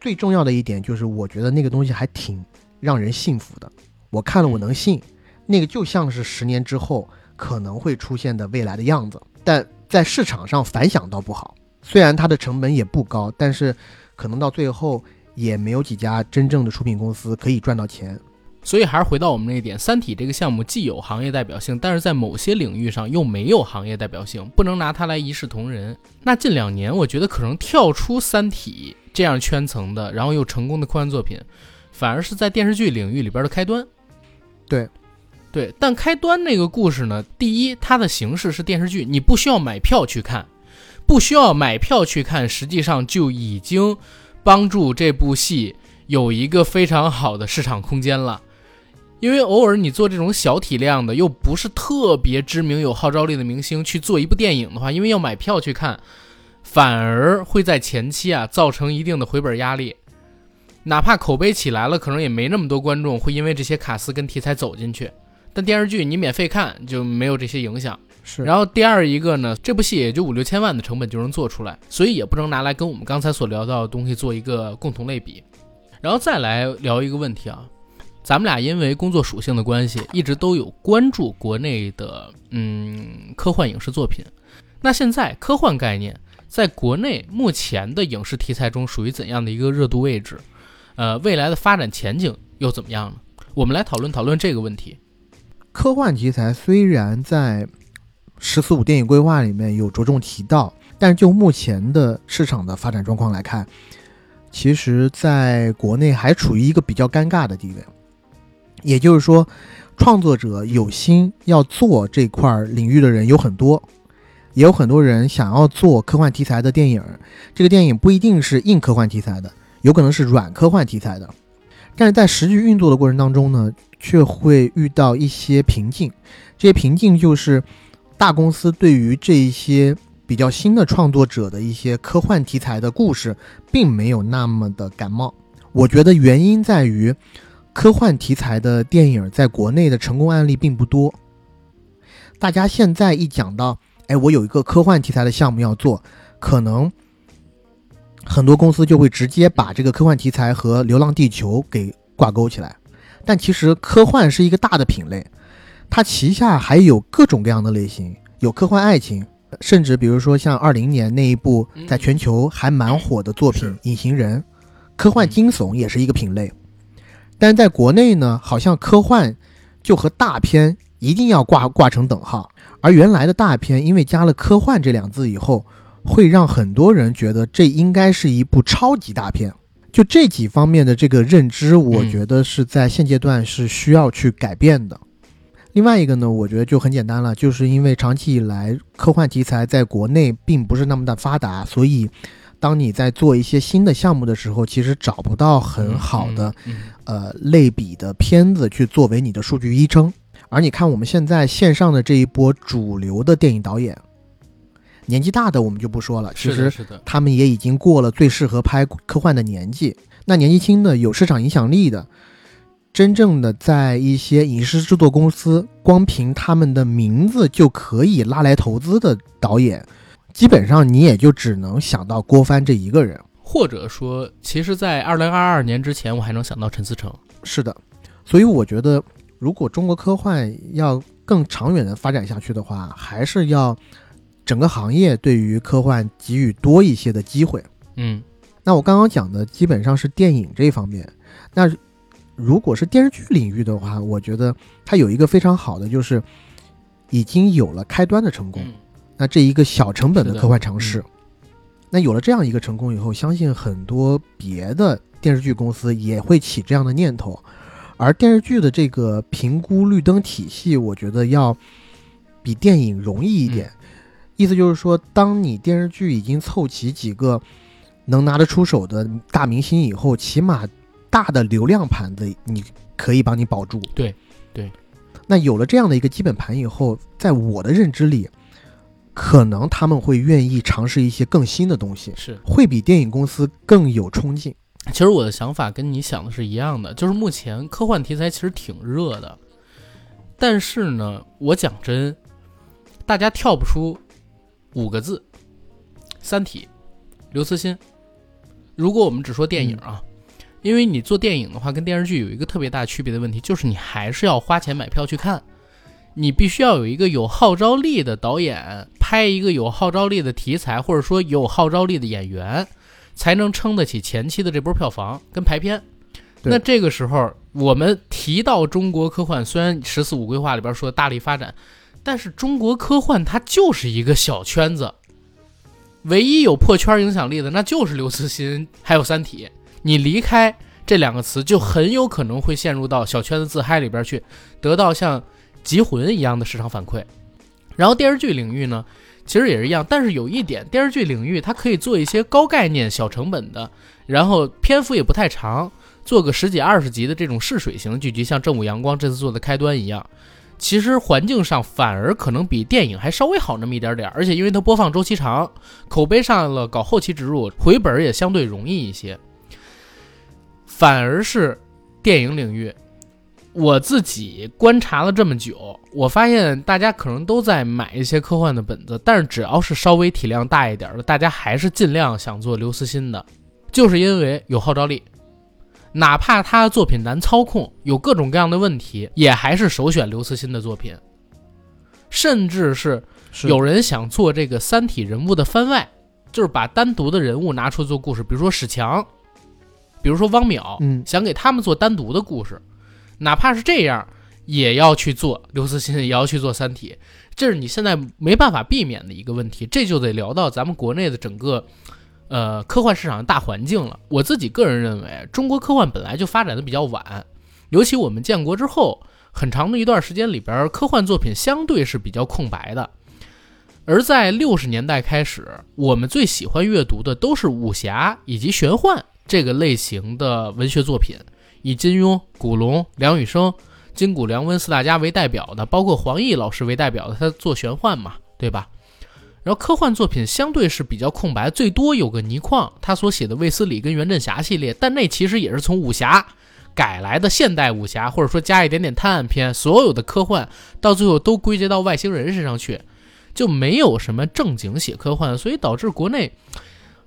最重要的一点就是，我觉得那个东西还挺让人信服的。我看了，我能信，那个就像是十年之后可能会出现的未来的样子。但在市场上反响倒不好，虽然它的成本也不高，但是可能到最后也没有几家真正的出品公司可以赚到钱。所以还是回到我们那一点，《三体》这个项目既有行业代表性，但是在某些领域上又没有行业代表性，不能拿它来一视同仁。那近两年，我觉得可能跳出《三体》这样圈层的，然后又成功的科幻作品，反而是在电视剧领域里边的开端。对，对，但开端那个故事呢？第一，它的形式是电视剧，你不需要买票去看，不需要买票去看，实际上就已经帮助这部戏有一个非常好的市场空间了。因为偶尔你做这种小体量的，又不是特别知名、有号召力的明星去做一部电影的话，因为要买票去看，反而会在前期啊造成一定的回本压力。哪怕口碑起来了，可能也没那么多观众会因为这些卡司跟题材走进去。但电视剧你免费看就没有这些影响。是。然后第二一个呢，这部戏也就五六千万的成本就能做出来，所以也不能拿来跟我们刚才所聊到的东西做一个共同类比。然后再来聊一个问题啊。咱们俩因为工作属性的关系，一直都有关注国内的嗯科幻影视作品。那现在科幻概念在国内目前的影视题材中属于怎样的一个热度位置？呃，未来的发展前景又怎么样呢？我们来讨论讨论这个问题。科幻题材虽然在“十四五”电影规划里面有着重提到，但是就目前的市场的发展状况来看，其实在国内还处于一个比较尴尬的地位。也就是说，创作者有心要做这块领域的人有很多，也有很多人想要做科幻题材的电影。这个电影不一定是硬科幻题材的，有可能是软科幻题材的。但是在实际运作的过程当中呢，却会遇到一些瓶颈。这些瓶颈就是大公司对于这一些比较新的创作者的一些科幻题材的故事，并没有那么的感冒。我觉得原因在于。科幻题材的电影在国内的成功案例并不多。大家现在一讲到，哎，我有一个科幻题材的项目要做，可能很多公司就会直接把这个科幻题材和《流浪地球》给挂钩起来。但其实科幻是一个大的品类，它旗下还有各种各样的类型，有科幻爱情，甚至比如说像二零年那一部在全球还蛮火的作品《隐形人》，科幻惊悚也是一个品类。但在国内呢，好像科幻就和大片一定要挂挂成等号，而原来的大片因为加了科幻这两字以后，会让很多人觉得这应该是一部超级大片。就这几方面的这个认知，我觉得是在现阶段是需要去改变的。另外一个呢，我觉得就很简单了，就是因为长期以来科幻题材在国内并不是那么的发达，所以。当你在做一些新的项目的时候，其实找不到很好的，呃，类比的片子去作为你的数据依撑。而你看我们现在线上的这一波主流的电影导演，年纪大的我们就不说了，其实他们也已经过了最适合拍科幻的年纪。那年纪轻的、有市场影响力的，真正的在一些影视制作公司，光凭他们的名字就可以拉来投资的导演。基本上你也就只能想到郭帆这一个人，或者说，其实，在二零二二年之前，我还能想到陈思诚。是的，所以我觉得，如果中国科幻要更长远的发展下去的话，还是要整个行业对于科幻给予多一些的机会。嗯，那我刚刚讲的基本上是电影这方面。那如果是电视剧领域的话，我觉得它有一个非常好的，就是已经有了开端的成功。那这一个小成本的科幻尝试，那有了这样一个成功以后，相信很多别的电视剧公司也会起这样的念头，而电视剧的这个评估绿灯体系，我觉得要比电影容易一点。意思就是说，当你电视剧已经凑齐几个能拿得出手的大明星以后，起码大的流量盘子你可以帮你保住。对对。那有了这样的一个基本盘以后，在我的认知里，可能他们会愿意尝试一些更新的东西，是会比电影公司更有冲劲。其实我的想法跟你想的是一样的，就是目前科幻题材其实挺热的，但是呢，我讲真，大家跳不出五个字，《三体》，刘慈欣。如果我们只说电影啊，因为你做电影的话，跟电视剧有一个特别大区别的问题，就是你还是要花钱买票去看，你必须要有一个有号召力的导演拍一个有号召力的题材，或者说有号召力的演员。才能撑得起前期的这波票房跟排片。那这个时候，我们提到中国科幻，虽然“十四五”规划里边说大力发展，但是中国科幻它就是一个小圈子，唯一有破圈影响力的那就是刘慈欣还有《三体》。你离开这两个词，就很有可能会陷入到小圈子自嗨里边去，得到像《极魂》一样的市场反馈。然后电视剧领域呢？其实也是一样，但是有一点，电视剧领域它可以做一些高概念、小成本的，然后篇幅也不太长，做个十几二十集的这种试水型的剧集，像《正午阳光》这次做的开端一样。其实环境上反而可能比电影还稍微好那么一点点，而且因为它播放周期长，口碑上了，搞后期植入，回本也相对容易一些。反而是电影领域。我自己观察了这么久，我发现大家可能都在买一些科幻的本子，但是只要是稍微体量大一点的，大家还是尽量想做刘慈欣的，就是因为有号召力。哪怕他的作品难操控，有各种各样的问题，也还是首选刘慈欣的作品。甚至是有人想做这个《三体》人物的番外，就是把单独的人物拿出做故事，比如说史强，比如说汪淼，嗯，想给他们做单独的故事。哪怕是这样，也要去做刘慈欣，也要去做《三体》，这是你现在没办法避免的一个问题。这就得聊到咱们国内的整个，呃，科幻市场的大环境了。我自己个人认为，中国科幻本来就发展的比较晚，尤其我们建国之后，很长的一段时间里边，科幻作品相对是比较空白的。而在六十年代开始，我们最喜欢阅读的都是武侠以及玄幻这个类型的文学作品。以金庸、古龙、梁羽生、金谷良温四大家为代表的，包括黄易老师为代表的，他做玄幻嘛，对吧？然后科幻作品相对是比较空白，最多有个倪匡他所写的卫斯理跟袁振侠系列，但那其实也是从武侠改来的现代武侠，或者说加一点点探案片，所有的科幻到最后都归结到外星人身上去，就没有什么正经写科幻，所以导致国内。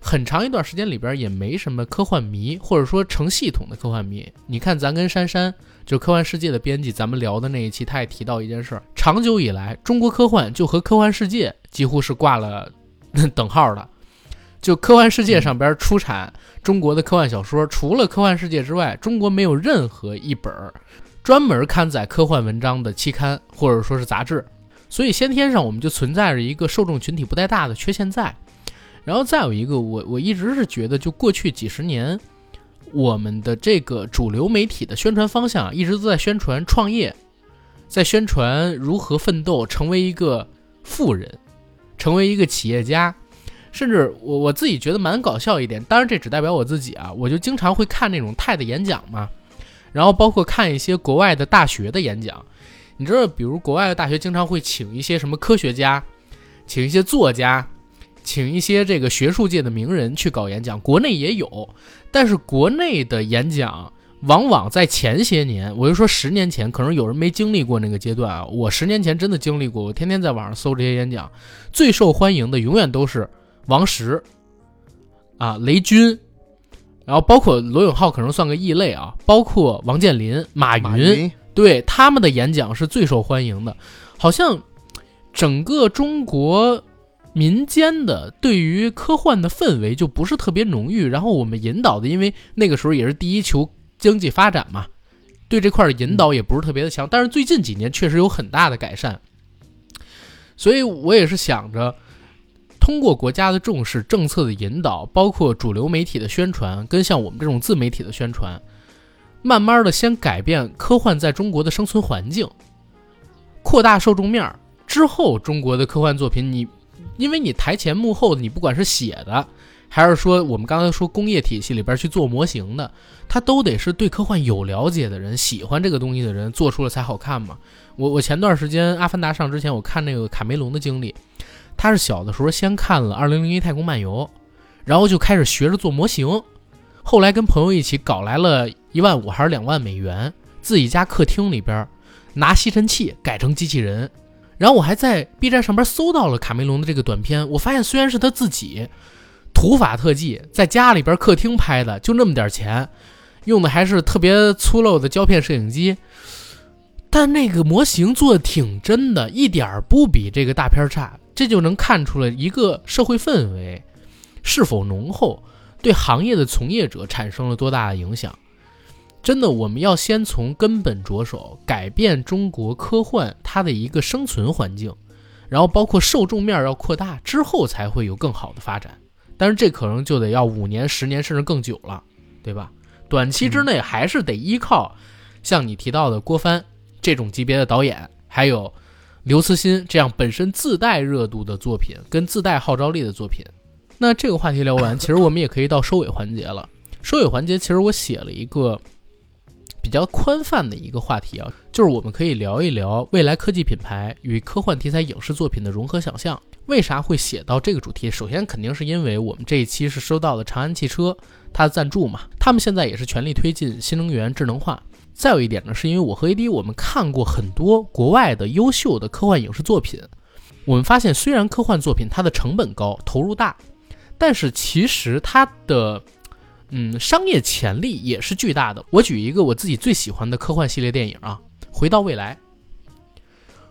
很长一段时间里边也没什么科幻迷，或者说成系统的科幻迷。你看，咱跟珊珊，就科幻世界的编辑，咱们聊的那一期，他也提到一件事儿：长久以来，中国科幻就和科幻世界几乎是挂了 等号的。就科幻世界上边出产中国的科幻小说，除了科幻世界之外，中国没有任何一本专门刊载科幻文章的期刊或者说是杂志。所以先天上我们就存在着一个受众群体不太大的缺陷在。然后再有一个，我我一直是觉得，就过去几十年，我们的这个主流媒体的宣传方向一直都在宣传创业，在宣传如何奋斗，成为一个富人，成为一个企业家，甚至我我自己觉得蛮搞笑一点。当然，这只代表我自己啊，我就经常会看那种泰的演讲嘛，然后包括看一些国外的大学的演讲。你知道，比如国外的大学经常会请一些什么科学家，请一些作家。请一些这个学术界的名人去搞演讲，国内也有，但是国内的演讲往往在前些年，我就说十年前，可能有人没经历过那个阶段啊。我十年前真的经历过，我天天在网上搜这些演讲，最受欢迎的永远都是王石啊、雷军，然后包括罗永浩可能算个异类啊，包括王健林、马云，对他们的演讲是最受欢迎的，好像整个中国。民间的对于科幻的氛围就不是特别浓郁，然后我们引导的，因为那个时候也是第一求经济发展嘛，对这块的引导也不是特别的强。但是最近几年确实有很大的改善，所以我也是想着通过国家的重视、政策的引导，包括主流媒体的宣传，跟像我们这种自媒体的宣传，慢慢的先改变科幻在中国的生存环境，扩大受众面儿之后，中国的科幻作品你，因为你台前幕后的你不管是写的，还是说我们刚才说工业体系里边去做模型的，他都得是对科幻有了解的人，喜欢这个东西的人做出了才好看嘛。我我前段时间《阿凡达》上之前，我看那个卡梅隆的经历，他是小的时候先看了《二零零一太空漫游》，然后就开始学着做模型，后来跟朋友一起搞来了一万五还是两万美元，自己家客厅里边拿吸尘器改成机器人。然后我还在 B 站上边搜到了卡梅隆的这个短片，我发现虽然是他自己土法特技在家里边客厅拍的，就那么点钱，用的还是特别粗陋的胶片摄影机。但那个模型做的挺真的，一点不比这个大片差，这就能看出来一个社会氛围是否浓厚，对行业的从业者产生了多大的影响。真的，我们要先从根本着手，改变中国科幻它的一个生存环境，然后包括受众面要扩大之后，才会有更好的发展。但是这可能就得要五年、十年甚至更久了，对吧？短期之内还是得依靠像你提到的郭帆。这种级别的导演，还有刘慈欣这样本身自带热度的作品，跟自带号召力的作品。那这个话题聊完，其实我们也可以到收尾环节了。收尾环节，其实我写了一个比较宽泛的一个话题啊，就是我们可以聊一聊未来科技品牌与科幻题材影视作品的融合想象。为啥会写到这个主题？首先，肯定是因为我们这一期是收到了长安汽车它的赞助嘛，他们现在也是全力推进新能源智能化。再有一点呢，是因为我和 AD 我们看过很多国外的优秀的科幻影视作品，我们发现虽然科幻作品它的成本高、投入大，但是其实它的嗯商业潜力也是巨大的。我举一个我自己最喜欢的科幻系列电影啊，《回到未来》。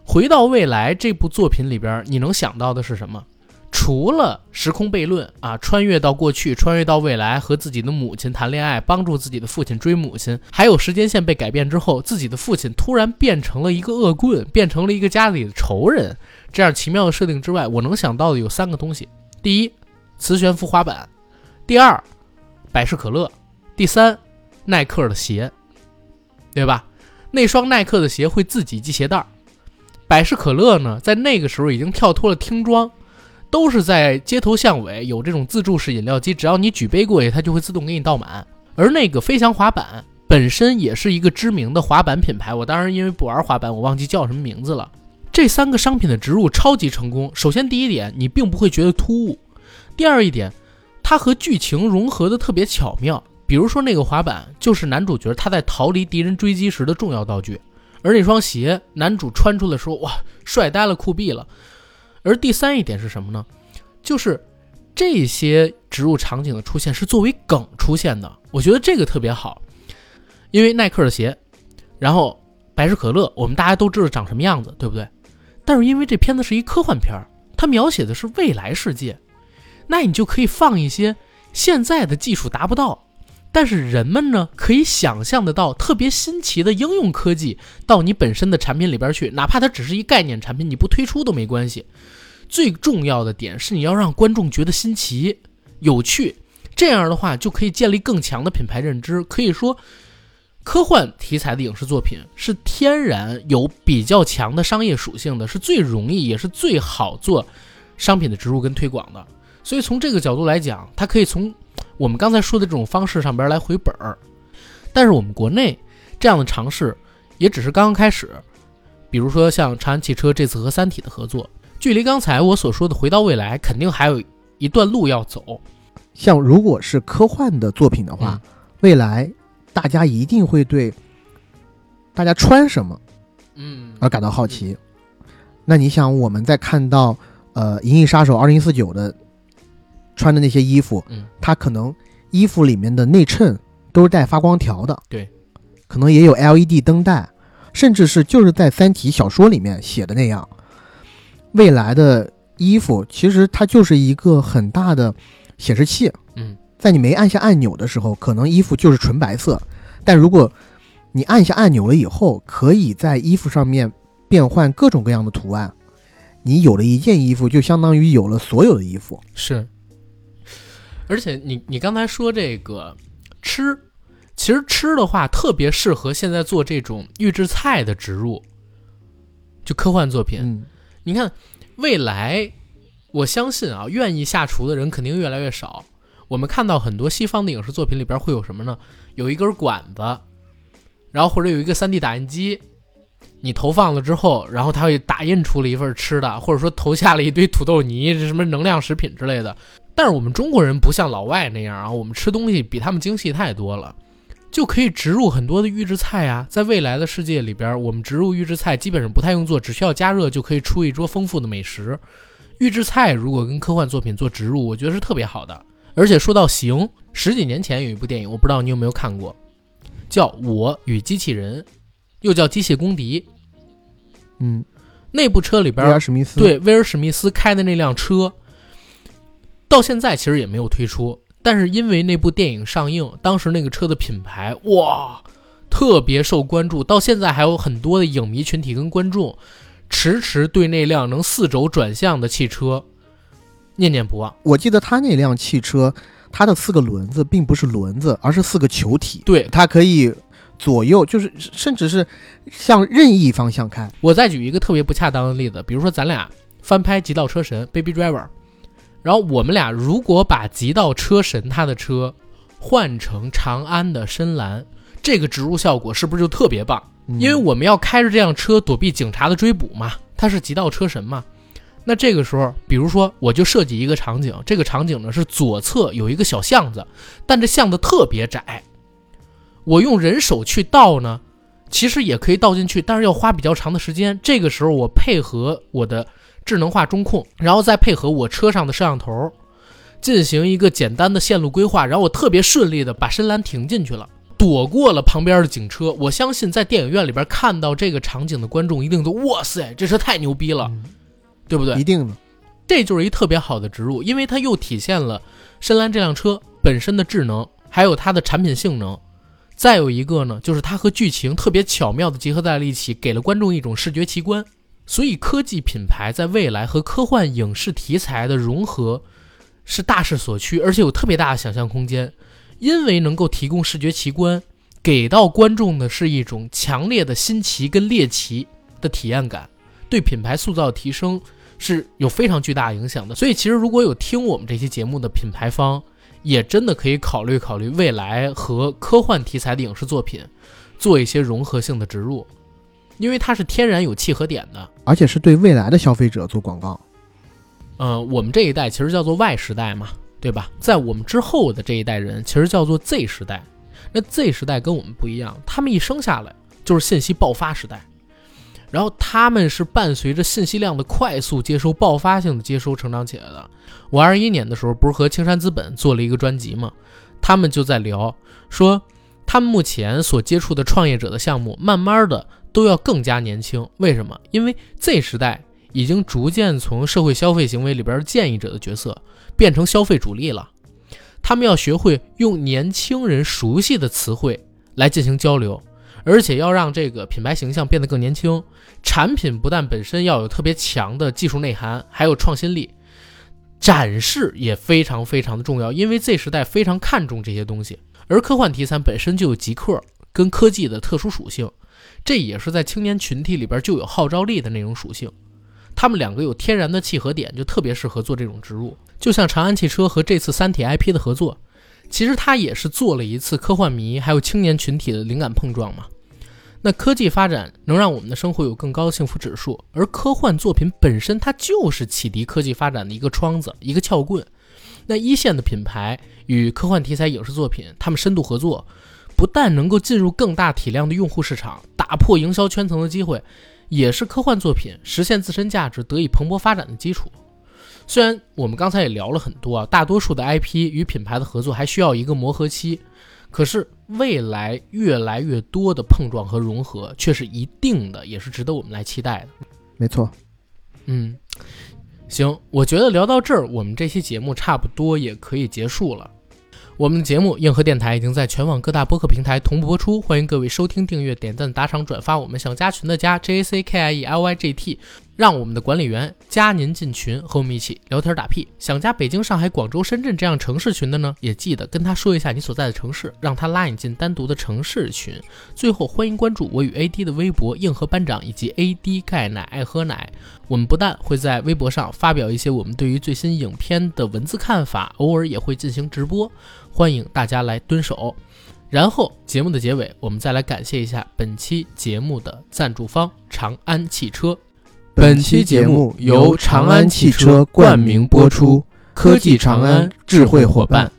《回到未来》这部作品里边，你能想到的是什么？除了时空悖论啊，穿越到过去，穿越到未来，和自己的母亲谈恋爱，帮助自己的父亲追母亲，还有时间线被改变之后，自己的父亲突然变成了一个恶棍，变成了一个家里的仇人，这样奇妙的设定之外，我能想到的有三个东西：第一，磁悬浮滑板；第二，百事可乐；第三，耐克的鞋，对吧？那双耐克的鞋会自己系鞋带儿，百事可乐呢，在那个时候已经跳脱了听装。都是在街头巷尾有这种自助式饮料机，只要你举杯过去，它就会自动给你倒满。而那个飞翔滑板本身也是一个知名的滑板品牌，我当然因为不玩滑板，我忘记叫什么名字了。这三个商品的植入超级成功。首先第一点，你并不会觉得突兀；第二一点，它和剧情融合的特别巧妙。比如说那个滑板就是男主角他在逃离敌人追击时的重要道具，而那双鞋男主穿出来说哇，帅呆了，酷毙了。而第三一点是什么呢？就是这些植入场景的出现是作为梗出现的，我觉得这个特别好。因为耐克的鞋，然后百事可乐，我们大家都知道长什么样子，对不对？但是因为这片子是一科幻片儿，它描写的是未来世界，那你就可以放一些现在的技术达不到。但是人们呢，可以想象得到特别新奇的应用科技到你本身的产品里边去，哪怕它只是一概念产品，你不推出都没关系。最重要的点是你要让观众觉得新奇、有趣，这样的话就可以建立更强的品牌认知。可以说，科幻题材的影视作品是天然有比较强的商业属性的，是最容易也是最好做商品的植入跟推广的。所以从这个角度来讲，它可以从。我们刚才说的这种方式上边来回本儿，但是我们国内这样的尝试也只是刚刚开始。比如说像长安汽车这次和《三体》的合作，距离刚才我所说的回到未来，肯定还有一段路要走。像如果是科幻的作品的话，未来大家一定会对大家穿什么，嗯，而感到好奇。那你想，我们在看到呃《银翼杀手二零四九》的。穿的那些衣服，嗯，它可能衣服里面的内衬都是带发光条的，对，可能也有 LED 灯带，甚至是就是在《三体》小说里面写的那样，未来的衣服其实它就是一个很大的显示器，嗯，在你没按下按钮的时候，可能衣服就是纯白色，但如果你按下按钮了以后，可以在衣服上面变换各种各样的图案，你有了一件衣服，就相当于有了所有的衣服，是。而且你你刚才说这个吃，其实吃的话特别适合现在做这种预制菜的植入，就科幻作品。嗯，你看，未来，我相信啊，愿意下厨的人肯定越来越少。我们看到很多西方的影视作品里边会有什么呢？有一根管子，然后或者有一个 3D 打印机，你投放了之后，然后它会打印出了一份吃的，或者说投下了一堆土豆泥，这什么能量食品之类的。但是我们中国人不像老外那样啊，我们吃东西比他们精细太多了，就可以植入很多的预制菜啊。在未来的世界里边，我们植入预制菜基本上不太用做，只需要加热就可以出一桌丰富的美食。预制菜如果跟科幻作品做植入，我觉得是特别好的。而且说到行，十几年前有一部电影，我不知道你有没有看过，叫《我与机器人》，又叫《机械公敌》。嗯，那部车里边，威尔史密斯对威尔史密斯开的那辆车，到现在其实也没有推出。但是因为那部电影上映，当时那个车的品牌哇，特别受关注，到现在还有很多的影迷群体跟观众，迟迟对那辆能四轴转向的汽车念念不忘。我记得他那辆汽车，它的四个轮子并不是轮子，而是四个球体，对，它可以左右，就是甚至是向任意方向开。我再举一个特别不恰当的例子，比如说咱俩翻拍《极道车神》（Baby Driver），然后我们俩如果把《极道车神》他的车换成长安的深蓝，这个植入效果是不是就特别棒？嗯因为我们要开着这辆车躲避警察的追捕嘛，他是极道车神嘛。那这个时候，比如说我就设计一个场景，这个场景呢是左侧有一个小巷子，但这巷子特别窄，我用人手去倒呢，其实也可以倒进去，但是要花比较长的时间。这个时候我配合我的智能化中控，然后再配合我车上的摄像头，进行一个简单的线路规划，然后我特别顺利的把深蓝停进去了。躲过了旁边的警车，我相信在电影院里边看到这个场景的观众一定都哇塞，这车太牛逼了，嗯对不对？一定的。这就是一特别好的植入，因为它又体现了深蓝这辆车本身的智能，还有它的产品性能。再有一个呢，就是它和剧情特别巧妙的结合在了一起，给了观众一种视觉奇观。所以，科技品牌在未来和科幻影视题材的融合是大势所趋，而且有特别大的想象空间，因为能够提供视觉奇观，给到观众的是一种强烈的新奇跟猎奇的体验感，对品牌塑造提升是有非常巨大影响的。所以，其实如果有听我们这期节目的品牌方，也真的可以考虑考虑未来和科幻题材的影视作品做一些融合性的植入，因为它是天然有契合点的。而且是对未来的消费者做广告。呃，我们这一代其实叫做 Y 时代嘛，对吧？在我们之后的这一代人，其实叫做 Z 时代。那 Z 时代跟我们不一样，他们一生下来就是信息爆发时代，然后他们是伴随着信息量的快速接收、爆发性的接收成长起来的。我二一年的时候不是和青山资本做了一个专辑嘛，他们就在聊说，他们目前所接触的创业者的项目，慢慢的都要更加年轻。为什么？因为 Z 时代已经逐渐从社会消费行为里边建议者的角色，变成消费主力了。他们要学会用年轻人熟悉的词汇来进行交流，而且要让这个品牌形象变得更年轻。产品不但本身要有特别强的技术内涵，还有创新力，展示也非常非常的重要。因为 Z 时代非常看重这些东西，而科幻题材本身就有极客跟科技的特殊属性，这也是在青年群体里边就有号召力的那种属性。他们两个有天然的契合点，就特别适合做这种植入。就像长安汽车和这次《三体》IP 的合作，其实它也是做了一次科幻迷还有青年群体的灵感碰撞嘛。那科技发展能让我们的生活有更高的幸福指数，而科幻作品本身它就是启迪科技发展的一个窗子、一个撬棍。那一线的品牌与科幻题材影视作品，他们深度合作，不但能够进入更大体量的用户市场，打破营销圈层的机会，也是科幻作品实现自身价值得以蓬勃发展的基础。虽然我们刚才也聊了很多啊，大多数的 IP 与品牌的合作还需要一个磨合期，可是未来越来越多的碰撞和融合却是一定的，也是值得我们来期待的。没错，嗯，行，我觉得聊到这儿，我们这期节目差不多也可以结束了。我们的节目硬核电台已经在全网各大播客平台同步播出，欢迎各位收听、订阅、点赞、打赏、转发。我们想加群的加 J A C K I E L Y G T，让我们的管理员加您进群，和我们一起聊天打屁。想加北京、上海、广州、深圳这样城市群的呢，也记得跟他说一下你所在的城市，让他拉你进单独的城市群。最后，欢迎关注我与 AD 的微博“硬核班长”以及 AD 钙奶爱喝奶。我们不但会在微博上发表一些我们对于最新影片的文字看法，偶尔也会进行直播，欢迎大家来蹲守。然后节目的结尾，我们再来感谢一下本期节目的赞助方长安汽车。本期节目由长安汽车冠名播出，科技长安，智慧伙伴。